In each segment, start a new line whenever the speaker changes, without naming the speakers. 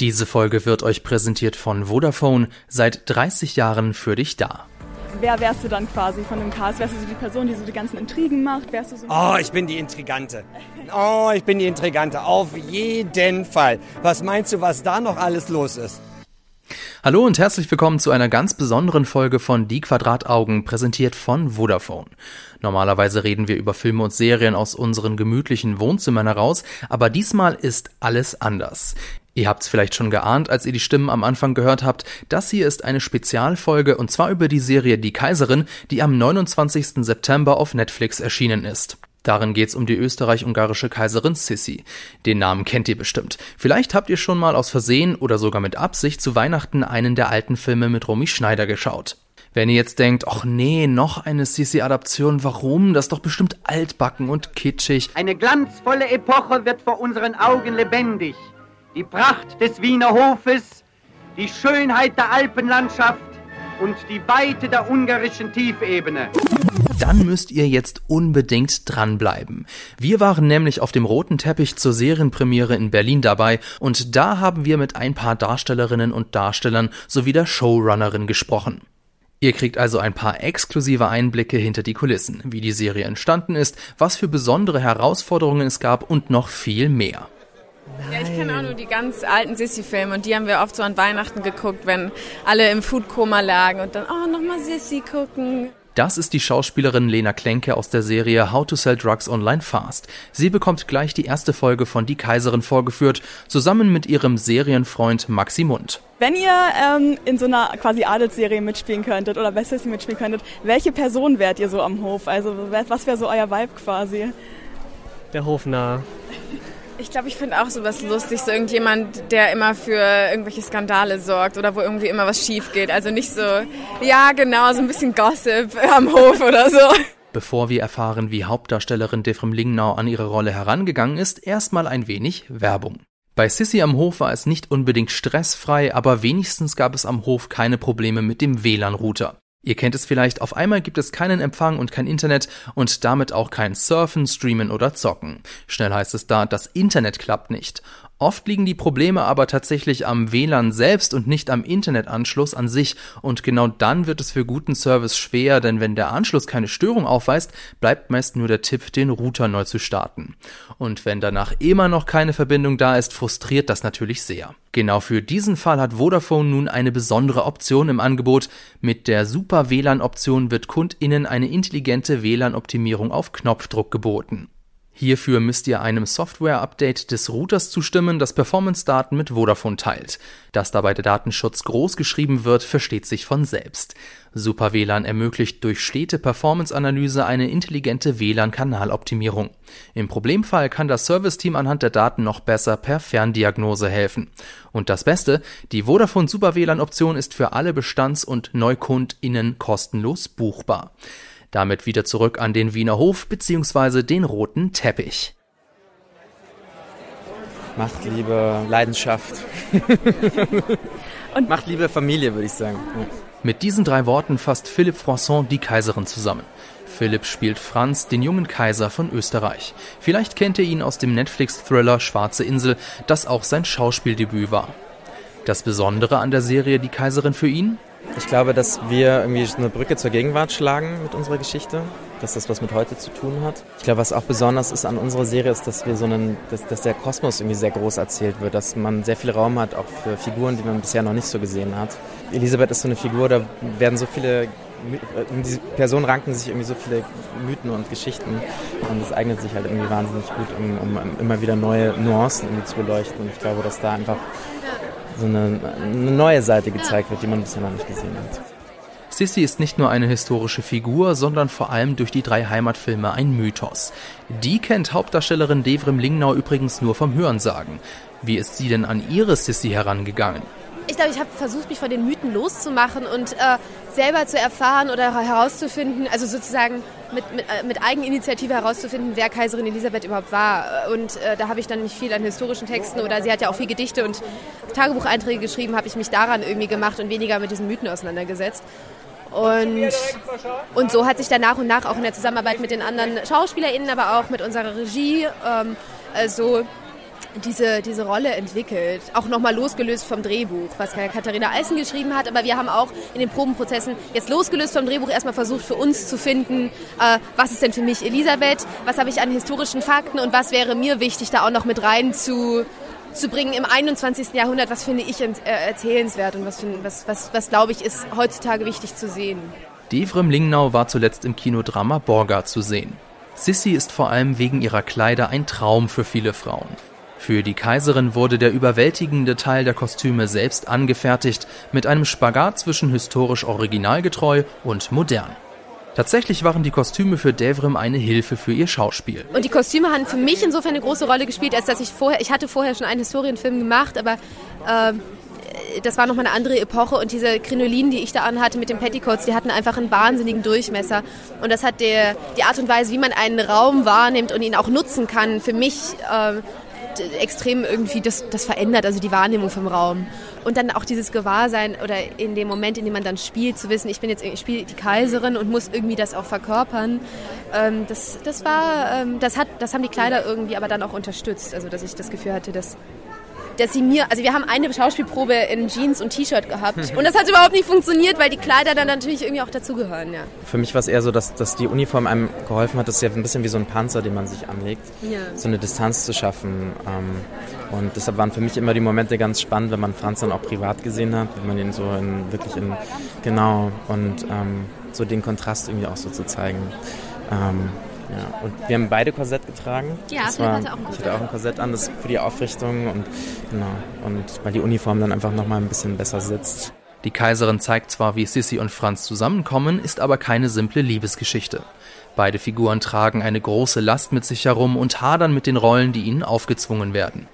Diese Folge wird euch präsentiert von Vodafone, seit 30 Jahren für dich da.
Wer wärst du dann quasi von dem Cast? Wärst du so die Person, die so die ganzen Intrigen macht? Wärst du so
oh, ich bin die Intrigante. Oh, ich bin die Intrigante. Auf jeden Fall. Was meinst du, was da noch alles los ist?
Hallo und herzlich willkommen zu einer ganz besonderen Folge von Die Quadrataugen, präsentiert von Vodafone. Normalerweise reden wir über Filme und Serien aus unseren gemütlichen Wohnzimmern heraus, aber diesmal ist alles anders. Ihr habt's vielleicht schon geahnt, als ihr die Stimmen am Anfang gehört habt. Das hier ist eine Spezialfolge und zwar über die Serie Die Kaiserin, die am 29. September auf Netflix erschienen ist. Darin geht's um die österreich-ungarische Kaiserin Sissi. Den Namen kennt ihr bestimmt. Vielleicht habt ihr schon mal aus Versehen oder sogar mit Absicht zu Weihnachten einen der alten Filme mit Romy Schneider geschaut. Wenn ihr jetzt denkt, ach nee, noch eine Sissi-Adaption, warum? Das ist doch bestimmt altbacken und kitschig.
Eine glanzvolle Epoche wird vor unseren Augen lebendig die Pracht des Wiener Hofes, die Schönheit der Alpenlandschaft und die Weite der ungarischen Tiefebene.
Dann müsst ihr jetzt unbedingt dranbleiben. Wir waren nämlich auf dem roten Teppich zur Serienpremiere in Berlin dabei und da haben wir mit ein paar Darstellerinnen und Darstellern sowie der Showrunnerin gesprochen. Ihr kriegt also ein paar exklusive Einblicke hinter die Kulissen, wie die Serie entstanden ist, was für besondere Herausforderungen es gab und noch viel mehr.
Nein. Ja, ich kenne auch nur die ganz alten Sissy-Filme und die haben wir oft so an Weihnachten geguckt, wenn alle im Foodkoma lagen und dann, oh, nochmal Sissy gucken.
Das ist die Schauspielerin Lena Klenke aus der Serie How to Sell Drugs Online Fast. Sie bekommt gleich die erste Folge von Die Kaiserin vorgeführt, zusammen mit ihrem Serienfreund Maxi Mund.
Wenn ihr ähm, in so einer quasi Adelsserie mitspielen könntet oder bei Sissy mitspielen könntet, welche Person wärt ihr so am Hof? Also was wäre so euer Vibe quasi?
Der Hofnarr.
Ich glaube, ich finde auch sowas lustig, so irgendjemand, der immer für irgendwelche Skandale sorgt oder wo irgendwie immer was schief geht. Also nicht so, ja genau, so ein bisschen Gossip am Hof oder so.
Bevor wir erfahren, wie Hauptdarstellerin Defrem Lingnau an ihre Rolle herangegangen ist, erstmal ein wenig Werbung. Bei Sissy am Hof war es nicht unbedingt stressfrei, aber wenigstens gab es am Hof keine Probleme mit dem WLAN-Router. Ihr kennt es vielleicht, auf einmal gibt es keinen Empfang und kein Internet und damit auch kein Surfen, Streamen oder Zocken. Schnell heißt es da, das Internet klappt nicht. Oft liegen die Probleme aber tatsächlich am WLAN selbst und nicht am Internetanschluss an sich und genau dann wird es für guten Service schwer, denn wenn der Anschluss keine Störung aufweist, bleibt meist nur der Tipp, den Router neu zu starten. Und wenn danach immer noch keine Verbindung da ist, frustriert das natürlich sehr. Genau für diesen Fall hat Vodafone nun eine besondere Option im Angebot. Mit der Super WLAN Option wird KundInnen eine intelligente WLAN-Optimierung auf Knopfdruck geboten. Hierfür müsst ihr einem Software-Update des Routers zustimmen, das Performance-Daten mit Vodafone teilt. Dass dabei der Datenschutz groß geschrieben wird, versteht sich von selbst. Super WLAN ermöglicht durch stete Performance-Analyse eine intelligente WLAN-Kanaloptimierung. Im Problemfall kann das Serviceteam anhand der Daten noch besser per Ferndiagnose helfen. Und das Beste, die Vodafone Super WLAN-Option ist für alle Bestands- und NeukundInnen kostenlos buchbar. Damit wieder zurück an den Wiener Hof bzw. den roten Teppich.
Machtliebe, Leidenschaft. Und Machtliebe, Familie, würde ich sagen.
Mit diesen drei Worten fasst Philipp Froisson die Kaiserin zusammen. Philipp spielt Franz, den jungen Kaiser von Österreich. Vielleicht kennt ihr ihn aus dem Netflix-Thriller Schwarze Insel, das auch sein Schauspieldebüt war. Das Besondere an der Serie Die Kaiserin für ihn?
Ich glaube, dass wir irgendwie eine Brücke zur Gegenwart schlagen mit unserer Geschichte, dass das was mit heute zu tun hat. Ich glaube, was auch besonders ist an unserer Serie, ist, dass wir so einen, dass, dass der Kosmos irgendwie sehr groß erzählt wird, dass man sehr viel Raum hat, auch für Figuren, die man bisher noch nicht so gesehen hat. Elisabeth ist so eine Figur, da werden so viele um diese Person ranken sich irgendwie so viele Mythen und Geschichten und es eignet sich halt irgendwie wahnsinnig gut, um, um immer wieder neue Nuancen irgendwie zu beleuchten. Und ich glaube, dass da einfach so eine, eine neue Seite gezeigt wird, die man bisher noch nicht gesehen hat.
Sissy ist nicht nur eine historische Figur, sondern vor allem durch die drei Heimatfilme ein Mythos. Die kennt Hauptdarstellerin Devrim Lingnau übrigens nur vom Hörensagen. Wie ist sie denn an ihre Sissy herangegangen?
Ich glaube, ich habe versucht, mich von den Mythen loszumachen und äh, selber zu erfahren oder herauszufinden, also sozusagen mit, mit, äh, mit Eigeninitiative herauszufinden, wer Kaiserin Elisabeth überhaupt war. Und äh, da habe ich dann nicht viel an historischen Texten oder sie hat ja auch viel Gedichte und Tagebucheinträge geschrieben, habe ich mich daran irgendwie gemacht und weniger mit diesen Mythen auseinandergesetzt. Und, und so hat sich dann nach und nach auch in der Zusammenarbeit mit den anderen SchauspielerInnen, aber auch mit unserer Regie, ähm, also diese, diese Rolle entwickelt. Auch nochmal losgelöst vom Drehbuch, was Katharina Eisen geschrieben hat. Aber wir haben auch in den Probenprozessen jetzt losgelöst vom Drehbuch erstmal versucht, für uns zu finden, äh, was ist denn für mich Elisabeth, was habe ich an historischen Fakten und was wäre mir wichtig, da auch noch mit rein zu, zu bringen im 21. Jahrhundert, was finde ich äh, erzählenswert und was, was, was, was glaube ich ist heutzutage wichtig zu sehen.
Devrem Lingnau war zuletzt im Kinodrama Borga zu sehen. Sissy ist vor allem wegen ihrer Kleider ein Traum für viele Frauen. Für die Kaiserin wurde der überwältigende Teil der Kostüme selbst angefertigt, mit einem Spagat zwischen historisch originalgetreu und modern. Tatsächlich waren die Kostüme für Devrim eine Hilfe für ihr Schauspiel.
Und die Kostüme haben für mich insofern eine große Rolle gespielt, als dass ich vorher, ich hatte vorher schon einen Historienfilm gemacht, aber äh, das war nochmal eine andere Epoche und diese Krinolinen, die ich da anhatte mit den Petticoats, die hatten einfach einen wahnsinnigen Durchmesser. Und das hat der, die Art und Weise, wie man einen Raum wahrnimmt und ihn auch nutzen kann, für mich äh, extrem irgendwie das, das verändert, also die Wahrnehmung vom Raum. Und dann auch dieses Gewahrsein oder in dem Moment, in dem man dann spielt, zu wissen, ich bin jetzt, ich spiele die Kaiserin und muss irgendwie das auch verkörpern. Ähm, das, das war, ähm, das hat, das haben die Kleider irgendwie aber dann auch unterstützt. Also, dass ich das Gefühl hatte, dass dass sie mir, also wir haben eine Schauspielprobe in Jeans und T-Shirt gehabt und das hat überhaupt nicht funktioniert, weil die Kleider dann natürlich irgendwie auch dazugehören, ja.
Für mich war es eher so, dass, dass die Uniform einem geholfen hat, das ist ja ein bisschen wie so ein Panzer, den man sich anlegt, ja. so eine Distanz zu schaffen. Ähm, und deshalb waren für mich immer die Momente ganz spannend, wenn man Franz dann auch privat gesehen hat, wenn man ihn so in, wirklich in, genau, und ähm, so den Kontrast irgendwie auch so zu zeigen. Ähm, ja, und wir haben beide Korsett getragen.
Ja, das war, hatte auch ein Korsett.
Ich hatte auch ein Korsett an, das für die Aufrichtung und genau. Und weil die Uniform dann einfach nochmal ein bisschen besser sitzt.
Die Kaiserin zeigt zwar, wie Sissy und Franz zusammenkommen, ist aber keine simple Liebesgeschichte. Beide Figuren tragen eine große Last mit sich herum und hadern mit den Rollen, die ihnen aufgezwungen werden.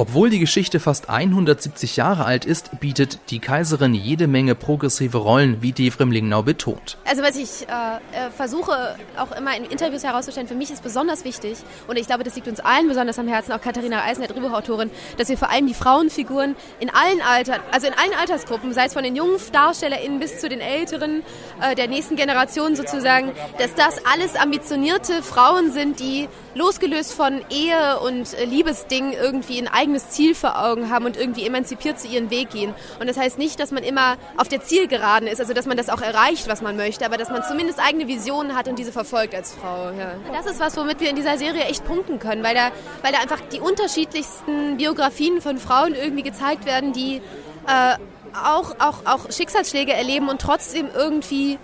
Obwohl die Geschichte fast 170 Jahre alt ist, bietet die Kaiserin jede Menge progressive Rollen, wie Devrim Lingnau betont.
Also was ich äh, äh, versuche auch immer in Interviews herauszustellen, für mich ist besonders wichtig, und ich glaube, das liegt uns allen besonders am Herzen, auch Katharina Eisner, Drehbuchautorin, dass wir vor allem die Frauenfiguren in allen Altern, also in allen Altersgruppen, sei es von den jungen DarstellerInnen bis zu den älteren, äh, der nächsten Generation sozusagen, dass das alles ambitionierte Frauen sind, die losgelöst von Ehe und äh, Liebesdingen irgendwie ein eigenes Ziel vor Augen haben und irgendwie emanzipiert zu ihren Weg gehen. Und das heißt nicht, dass man immer auf der Zielgeraden ist, also dass man das auch erreicht, was man möchte, aber dass man zumindest eigene Visionen hat und diese verfolgt als Frau. Ja. Das ist was, womit wir in dieser Serie echt punkten können, weil da, weil da einfach die unterschiedlichsten Biografien von Frauen irgendwie gezeigt werden, die äh, auch, auch, auch Schicksalsschläge erleben und trotzdem irgendwie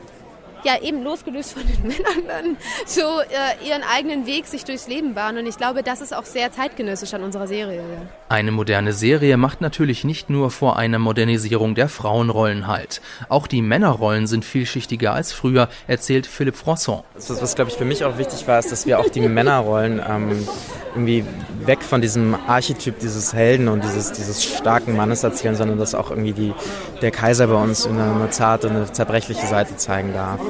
ja eben losgelöst von den Männern dann so äh, ihren eigenen Weg sich durchs Leben bahnen. Und ich glaube, das ist auch sehr zeitgenössisch an unserer Serie.
Eine moderne Serie macht natürlich nicht nur vor einer Modernisierung der Frauenrollen halt. Auch die Männerrollen sind vielschichtiger als früher, erzählt Philippe Froisson.
Was, was glaube ich, für mich auch wichtig war, ist, dass wir auch die Männerrollen ähm, irgendwie weg von diesem Archetyp dieses Helden und dieses, dieses starken Mannes erzählen, sondern dass auch irgendwie die, der Kaiser bei uns eine, eine zarte, eine zerbrechliche Seite zeigen darf.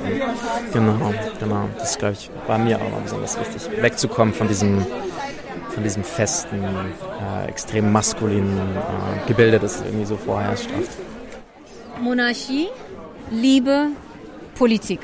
Genau, genau. Das, glaube ich, war mir auch noch besonders wichtig, wegzukommen von diesem von diesem festen, äh, extrem maskulinen äh, Gebilde, das irgendwie so vorherrscht.
Monarchie, Liebe, Politik.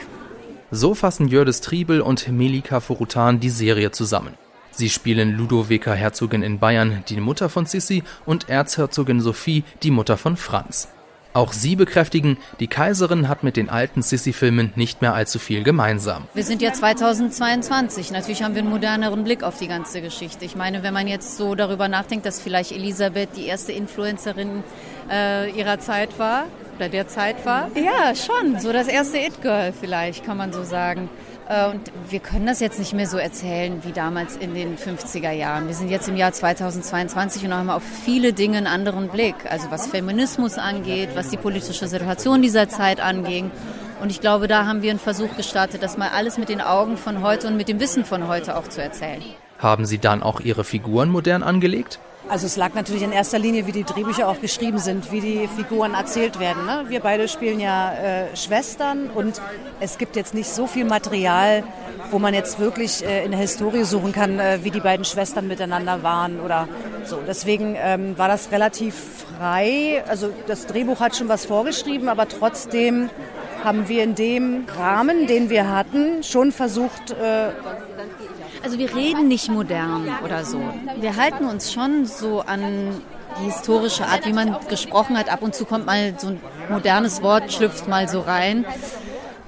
So fassen Jördis Triebel und Melika Forutan die Serie zusammen. Sie spielen Ludovica Herzogin in Bayern, die Mutter von Sissi, und Erzherzogin Sophie, die Mutter von Franz. Auch sie bekräftigen, die Kaiserin hat mit den alten Sissi-Filmen nicht mehr allzu viel gemeinsam.
Wir sind ja 2022. Natürlich haben wir einen moderneren Blick auf die ganze Geschichte. Ich meine, wenn man jetzt so darüber nachdenkt, dass vielleicht Elisabeth die erste Influencerin äh, ihrer Zeit war oder der Zeit war. Ja, schon. So das erste It-Girl vielleicht, kann man so sagen. Äh, und wir können das jetzt nicht mehr so erzählen wie damals in den 50er Jahren. Wir sind jetzt im Jahr 2022 und haben auf viele Dinge einen anderen Blick. Also was Feminismus angeht, was die politische Situation dieser Zeit anging. Und ich glaube, da haben wir einen Versuch gestartet, das mal alles mit den Augen von heute und mit dem Wissen von heute auch zu erzählen.
Haben Sie dann auch Ihre Figuren modern angelegt?
Also es lag natürlich in erster Linie, wie die Drehbücher auch geschrieben sind, wie die Figuren erzählt werden. Ne? Wir beide spielen ja äh, Schwestern und es gibt jetzt nicht so viel Material, wo man jetzt wirklich äh, in der Historie suchen kann, äh, wie die beiden Schwestern miteinander waren oder so. Deswegen ähm, war das relativ frei. Also das Drehbuch hat schon was vorgeschrieben, aber trotzdem haben wir in dem Rahmen, den wir hatten, schon versucht, äh,
Also wir reden nicht modern oder so. Wir halten uns schon so an die historische Art, wie man gesprochen hat. Ab und zu kommt mal so ein modernes Wort, schlüpft mal so rein.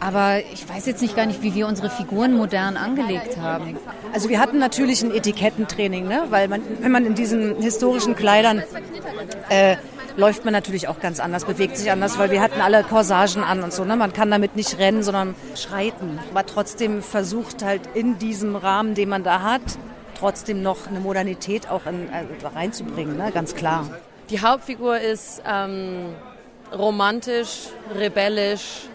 Aber ich weiß jetzt nicht gar nicht, wie wir unsere Figuren modern angelegt haben.
Also wir hatten natürlich ein Etikettentraining, ne? weil man, wenn man in diesen historischen Kleidern äh, läuft man natürlich auch ganz anders, bewegt sich anders, weil wir hatten alle Corsagen an und so. Ne? Man kann damit nicht rennen, sondern schreiten. Aber trotzdem versucht halt in diesem Rahmen, den man da hat, trotzdem noch eine Modernität auch in, also reinzubringen, ne? ganz klar.
Die Hauptfigur ist ähm, romantisch, rebellisch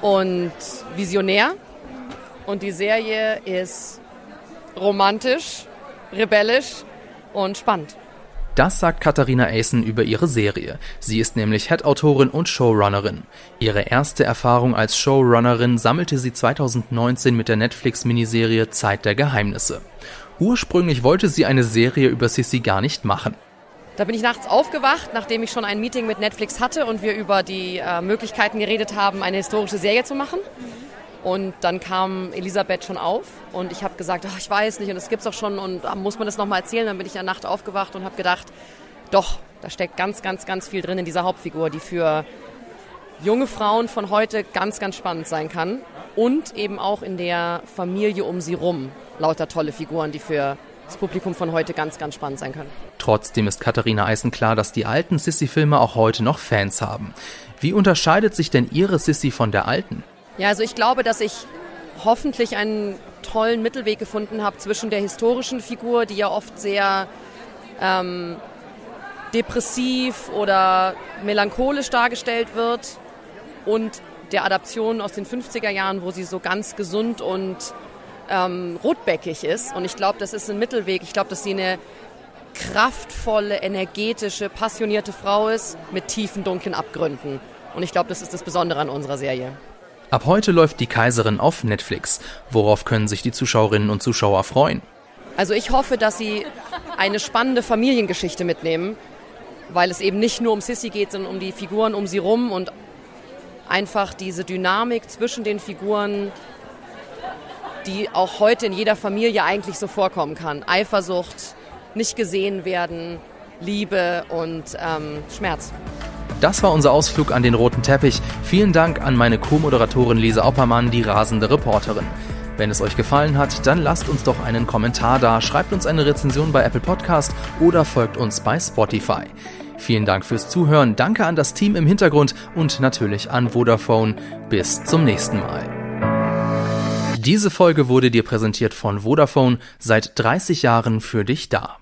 und visionär. Und die Serie ist romantisch, rebellisch und spannend.
Das sagt Katharina Aysen über ihre Serie. Sie ist nämlich Head-Autorin und Showrunnerin. Ihre erste Erfahrung als Showrunnerin sammelte sie 2019 mit der Netflix-Miniserie Zeit der Geheimnisse. Ursprünglich wollte sie eine Serie über Sissy gar nicht machen.
Da bin ich nachts aufgewacht, nachdem ich schon ein Meeting mit Netflix hatte und wir über die äh, Möglichkeiten geredet haben, eine historische Serie zu machen. Und dann kam Elisabeth schon auf und ich habe gesagt, oh, ich weiß nicht und es gibt's doch schon und ah, muss man das nochmal erzählen? Dann bin ich in der Nacht aufgewacht und habe gedacht, doch, da steckt ganz, ganz, ganz viel drin in dieser Hauptfigur, die für junge Frauen von heute ganz, ganz spannend sein kann und eben auch in der Familie um sie rum lauter tolle Figuren, die für das Publikum von heute ganz, ganz spannend sein können.
Trotzdem ist Katharina Eisen klar, dass die alten Sissy-Filme auch heute noch Fans haben. Wie unterscheidet sich denn ihre Sissy von der alten?
Ja, also ich glaube, dass ich hoffentlich einen tollen Mittelweg gefunden habe zwischen der historischen Figur, die ja oft sehr ähm, depressiv oder melancholisch dargestellt wird, und der Adaption aus den 50er Jahren, wo sie so ganz gesund und ähm, rotbäckig ist. Und ich glaube, das ist ein Mittelweg. Ich glaube, dass sie eine kraftvolle, energetische, passionierte Frau ist mit tiefen, dunklen Abgründen. Und ich glaube, das ist das Besondere an unserer Serie.
Ab heute läuft Die Kaiserin auf Netflix. Worauf können sich die Zuschauerinnen und Zuschauer freuen?
Also ich hoffe, dass Sie eine spannende Familiengeschichte mitnehmen, weil es eben nicht nur um Sissy geht, sondern um die Figuren um sie rum und einfach diese Dynamik zwischen den Figuren, die auch heute in jeder Familie eigentlich so vorkommen kann. Eifersucht, nicht gesehen werden, Liebe und ähm, Schmerz.
Das war unser Ausflug an den roten Teppich. Vielen Dank an meine Co-Moderatorin Lisa Oppermann, die rasende Reporterin. Wenn es euch gefallen hat, dann lasst uns doch einen Kommentar da, schreibt uns eine Rezension bei Apple Podcast oder folgt uns bei Spotify. Vielen Dank fürs Zuhören, danke an das Team im Hintergrund und natürlich an Vodafone. Bis zum nächsten Mal. Diese Folge wurde dir präsentiert von Vodafone, seit 30 Jahren für dich da.